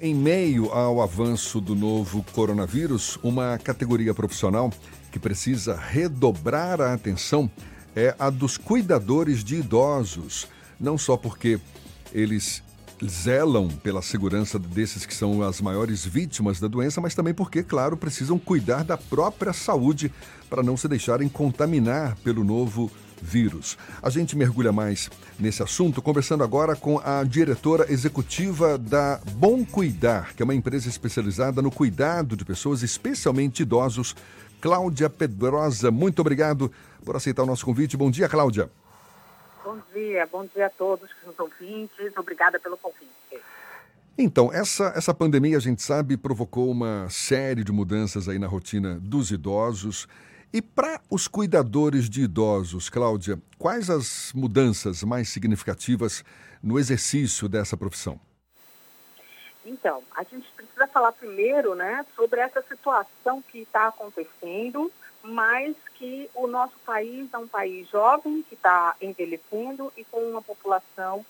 em meio ao avanço do novo coronavírus, uma categoria profissional que precisa redobrar a atenção é a dos cuidadores de idosos. Não só porque eles zelam pela segurança desses que são as maiores vítimas da doença, mas também porque, claro, precisam cuidar da própria saúde para não se deixarem contaminar pelo novo vírus. A gente mergulha mais nesse assunto conversando agora com a diretora executiva da Bom Cuidar, que é uma empresa especializada no cuidado de pessoas, especialmente idosos. Cláudia Pedrosa, muito obrigado por aceitar o nosso convite. Bom dia, Cláudia. Bom dia, bom dia a todos os ouvintes. Obrigada pelo convite. Então, essa, essa pandemia, a gente sabe, provocou uma série de mudanças aí na rotina dos idosos. E para os cuidadores de idosos, Cláudia, quais as mudanças mais significativas no exercício dessa profissão? Então, a gente precisa falar primeiro né, sobre essa situação que está acontecendo, mas que o nosso país é um país jovem, que está envelhecendo e com uma população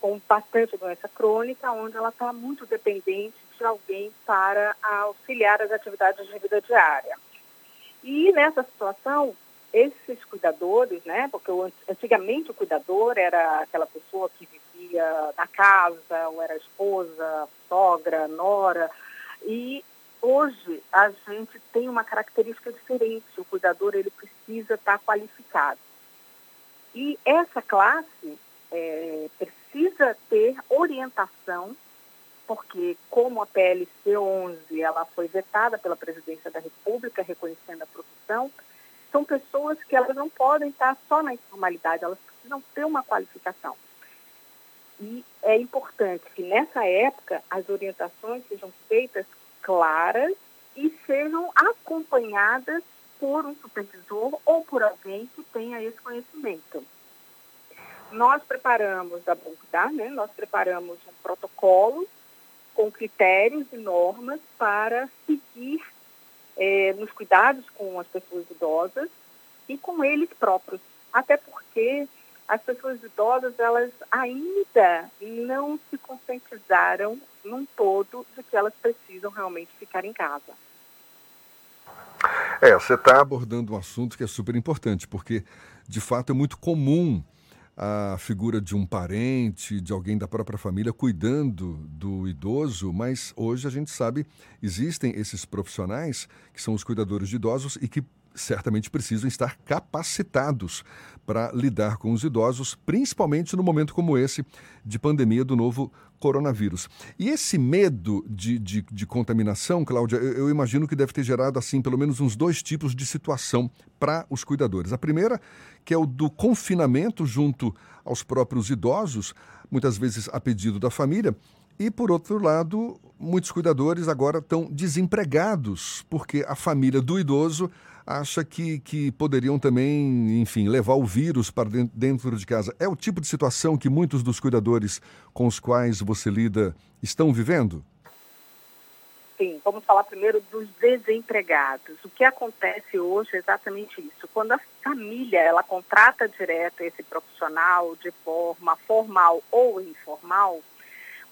com bastante doença crônica, onde ela está muito dependente de alguém para auxiliar as atividades de vida diária. E nessa situação, esses cuidadores, né, porque antigamente o cuidador era aquela pessoa que vivia na casa, ou era esposa, sogra, nora, e hoje a gente tem uma característica diferente, o cuidador ele precisa estar qualificado. E essa classe é, precisa ter orientação porque como a PLC 11 ela foi vetada pela Presidência da República reconhecendo a profissão, são pessoas que elas não podem estar só na informalidade, elas precisam ter uma qualificação. E é importante que nessa época as orientações sejam feitas claras e sejam acompanhadas por um supervisor ou por alguém que tenha esse conhecimento. Nós preparamos da Bongdar, né? Nós preparamos um protocolo com critérios e normas para seguir é, nos cuidados com as pessoas idosas e com eles próprios. Até porque as pessoas idosas, elas ainda não se conscientizaram num todo de que elas precisam realmente ficar em casa. É, você está abordando um assunto que é super importante, porque de fato é muito comum a figura de um parente, de alguém da própria família cuidando do idoso, mas hoje a gente sabe existem esses profissionais que são os cuidadores de idosos e que certamente precisam estar capacitados para lidar com os idosos, principalmente no momento como esse de pandemia do novo coronavírus. E esse medo de, de, de contaminação, Cláudia, eu, eu, imagino que deve ter gerado, assim, pelo menos uns dois tipos de situação para os cuidadores. A primeira, que é o do confinamento junto aos próprios idosos, muitas vezes a pedido da família, e, por outro lado, muitos cuidadores agora estão desempregados, porque a família do idoso acha que, que poderiam também, enfim, levar o vírus para dentro de casa. É o tipo de situação que muitos dos cuidadores com os quais você lida estão vivendo? Sim, vamos falar primeiro dos desempregados. O que acontece hoje é exatamente isso. Quando a família ela contrata direto esse profissional de forma formal ou informal,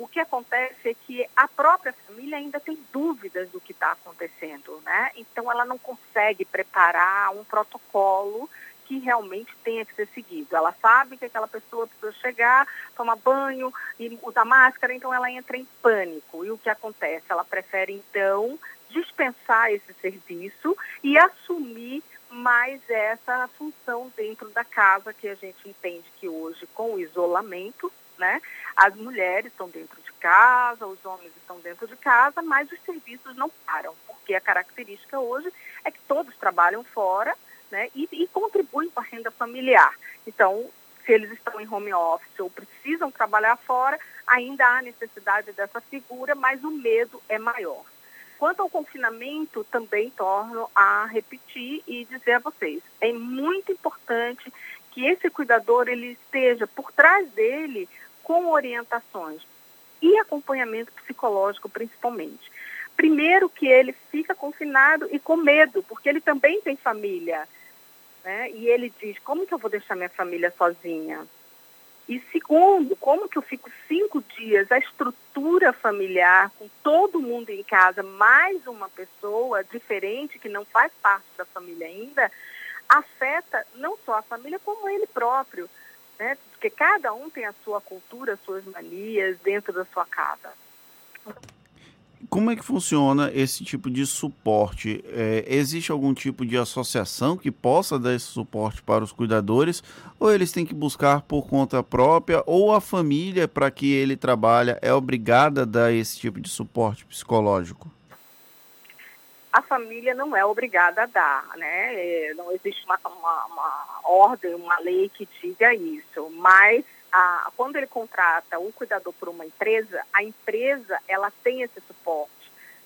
o que acontece é que a própria família ainda tem dúvidas do que está acontecendo, né? Então ela não consegue preparar um protocolo que realmente tenha que ser seguido. Ela sabe que aquela pessoa precisa chegar, tomar banho e usar máscara, então ela entra em pânico. E o que acontece? Ela prefere então dispensar esse serviço e assumir mais essa função dentro da casa que a gente entende que hoje com o isolamento né? As mulheres estão dentro de casa, os homens estão dentro de casa, mas os serviços não param, porque a característica hoje é que todos trabalham fora né? e, e contribuem para a renda familiar. Então, se eles estão em home office ou precisam trabalhar fora, ainda há necessidade dessa figura, mas o medo é maior. Quanto ao confinamento, também torno a repetir e dizer a vocês, é muito importante que esse cuidador ele esteja por trás dele com orientações e acompanhamento psicológico, principalmente. Primeiro, que ele fica confinado e com medo, porque ele também tem família. Né? E ele diz: como que eu vou deixar minha família sozinha? E segundo, como que eu fico cinco dias, a estrutura familiar, com todo mundo em casa, mais uma pessoa diferente que não faz parte da família ainda, afeta não só a família, como ele próprio. Né? Porque cada um tem a sua cultura, suas manias dentro da sua casa. Como é que funciona esse tipo de suporte? É, existe algum tipo de associação que possa dar esse suporte para os cuidadores? Ou eles têm que buscar por conta própria? Ou a família para que ele trabalha é obrigada a dar esse tipo de suporte psicológico? A família não é obrigada a dar, né? É, não existe uma, uma, uma ordem, uma lei que diga isso, mas a, quando ele contrata um cuidador por uma empresa, a empresa ela tem esse suporte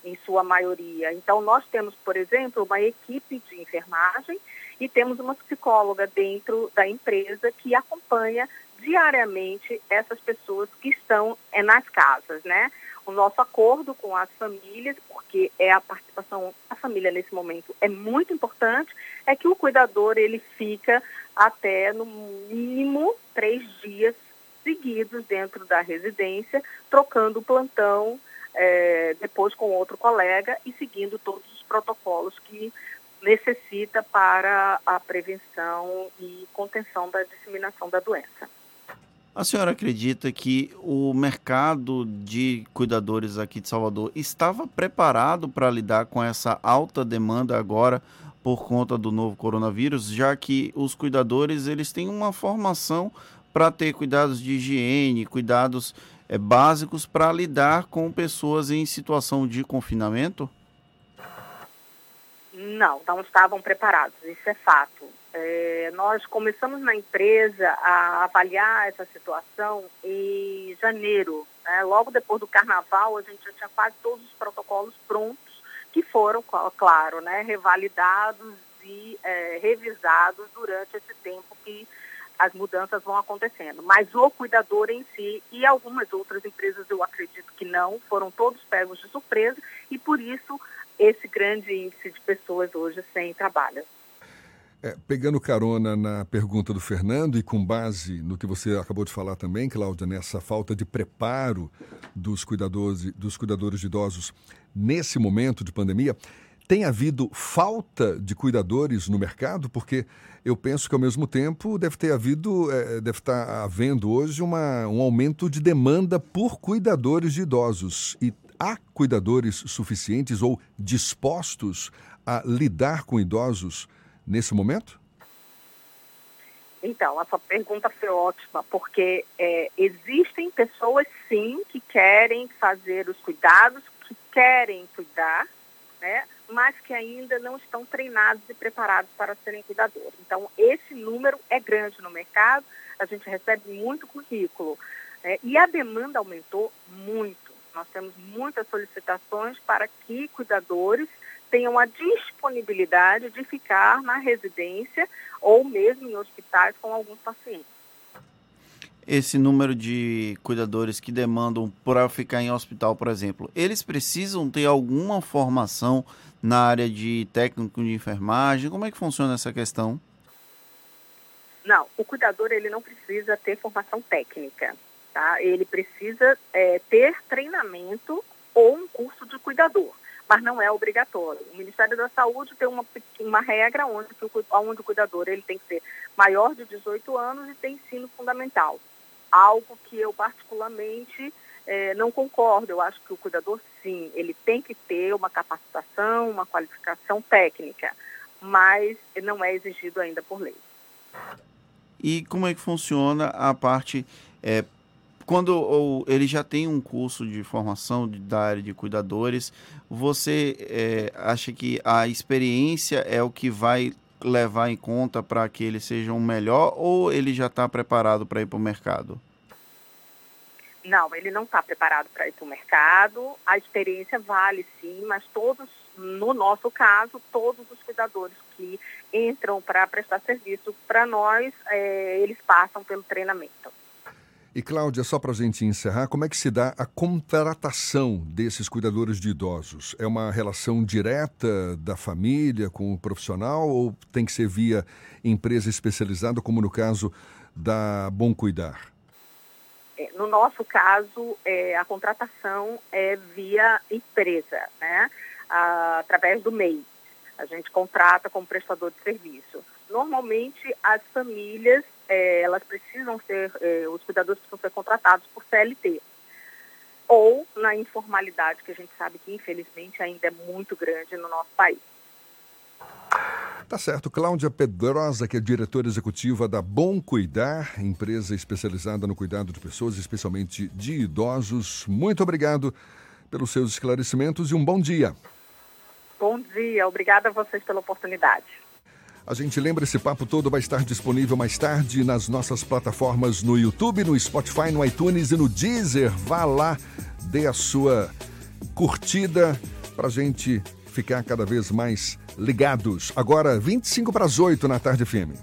em sua maioria. Então nós temos, por exemplo, uma equipe de enfermagem e temos uma psicóloga dentro da empresa que acompanha diariamente essas pessoas que estão é, nas casas, né? O nosso acordo com as famílias, porque é a participação da família nesse momento é muito importante, é que o cuidador ele fica até no mínimo três dias seguidos dentro da residência, trocando o plantão é, depois com outro colega e seguindo todos os protocolos que necessita para a prevenção e contenção da disseminação da doença. A senhora acredita que o mercado de cuidadores aqui de Salvador estava preparado para lidar com essa alta demanda agora por conta do novo coronavírus, já que os cuidadores eles têm uma formação para ter cuidados de higiene, cuidados é, básicos para lidar com pessoas em situação de confinamento? Não, não estavam preparados, isso é fato. É, nós começamos na empresa a avaliar essa situação em janeiro. Né? Logo depois do carnaval, a gente já tinha quase todos os protocolos prontos, que foram, claro, né, revalidados e é, revisados durante esse tempo que as mudanças vão acontecendo. Mas o cuidador em si e algumas outras empresas, eu acredito que não, foram todos pegos de surpresa e por isso esse grande índice de pessoas hoje sem trabalho. É, pegando carona na pergunta do Fernando e com base no que você acabou de falar também, Cláudia, nessa falta de preparo dos cuidadores, dos cuidadores de idosos nesse momento de pandemia, tem havido falta de cuidadores no mercado? Porque eu penso que ao mesmo tempo deve ter havido, é, deve estar havendo hoje uma, um aumento de demanda por cuidadores de idosos. E há cuidadores suficientes ou dispostos a lidar com idosos nesse momento? Então, a sua pergunta foi ótima, porque é, existem pessoas, sim, que querem fazer os cuidados, que querem cuidar, né? mas que ainda não estão treinados e preparados para serem cuidadores. Então, esse número é grande no mercado, a gente recebe muito currículo. Né? E a demanda aumentou muito. Nós temos muitas solicitações para que cuidadores tenham a disponibilidade de ficar na residência ou mesmo em hospitais com alguns pacientes esse número de cuidadores que demandam para ficar em hospital, por exemplo, eles precisam ter alguma formação na área de técnico de enfermagem? Como é que funciona essa questão? Não, o cuidador ele não precisa ter formação técnica, tá? Ele precisa é, ter treinamento ou um curso de cuidador, mas não é obrigatório. O Ministério da Saúde tem uma, uma regra onde, onde o cuidador ele tem que ser maior de 18 anos e tem ensino fundamental algo que eu particularmente é, não concordo. Eu acho que o cuidador, sim, ele tem que ter uma capacitação, uma qualificação técnica, mas não é exigido ainda por lei. E como é que funciona a parte é, quando ou, ele já tem um curso de formação de, da área de cuidadores, você é, acha que a experiência é o que vai levar em conta para que ele seja um melhor ou ele já está preparado para ir para o mercado? Não, ele não está preparado para ir para o mercado. A experiência vale sim, mas todos, no nosso caso, todos os cuidadores que entram para prestar serviço para nós, é, eles passam pelo treinamento. E Cláudia, só para a gente encerrar, como é que se dá a contratação desses cuidadores de idosos? É uma relação direta da família com o profissional ou tem que ser via empresa especializada, como no caso da Bom Cuidar? É, no nosso caso, é, a contratação é via empresa, né? através do MEI. A gente contrata como prestador de serviço. Normalmente, as famílias, é, elas precisam ser, é, os cuidadores precisam ser contratados por CLT. Ou na informalidade, que a gente sabe que, infelizmente, ainda é muito grande no nosso país. Tá certo. Cláudia Pedrosa, que é diretora executiva da Bom Cuidar, empresa especializada no cuidado de pessoas, especialmente de idosos. Muito obrigado pelos seus esclarecimentos e um bom dia. Bom dia. Obrigada a vocês pela oportunidade. A gente lembra esse papo todo vai estar disponível mais tarde nas nossas plataformas no YouTube, no Spotify, no iTunes e no Deezer. Vá lá, dê a sua curtida para a gente ficar cada vez mais ligados. Agora, 25 para as 8 na tarde firme.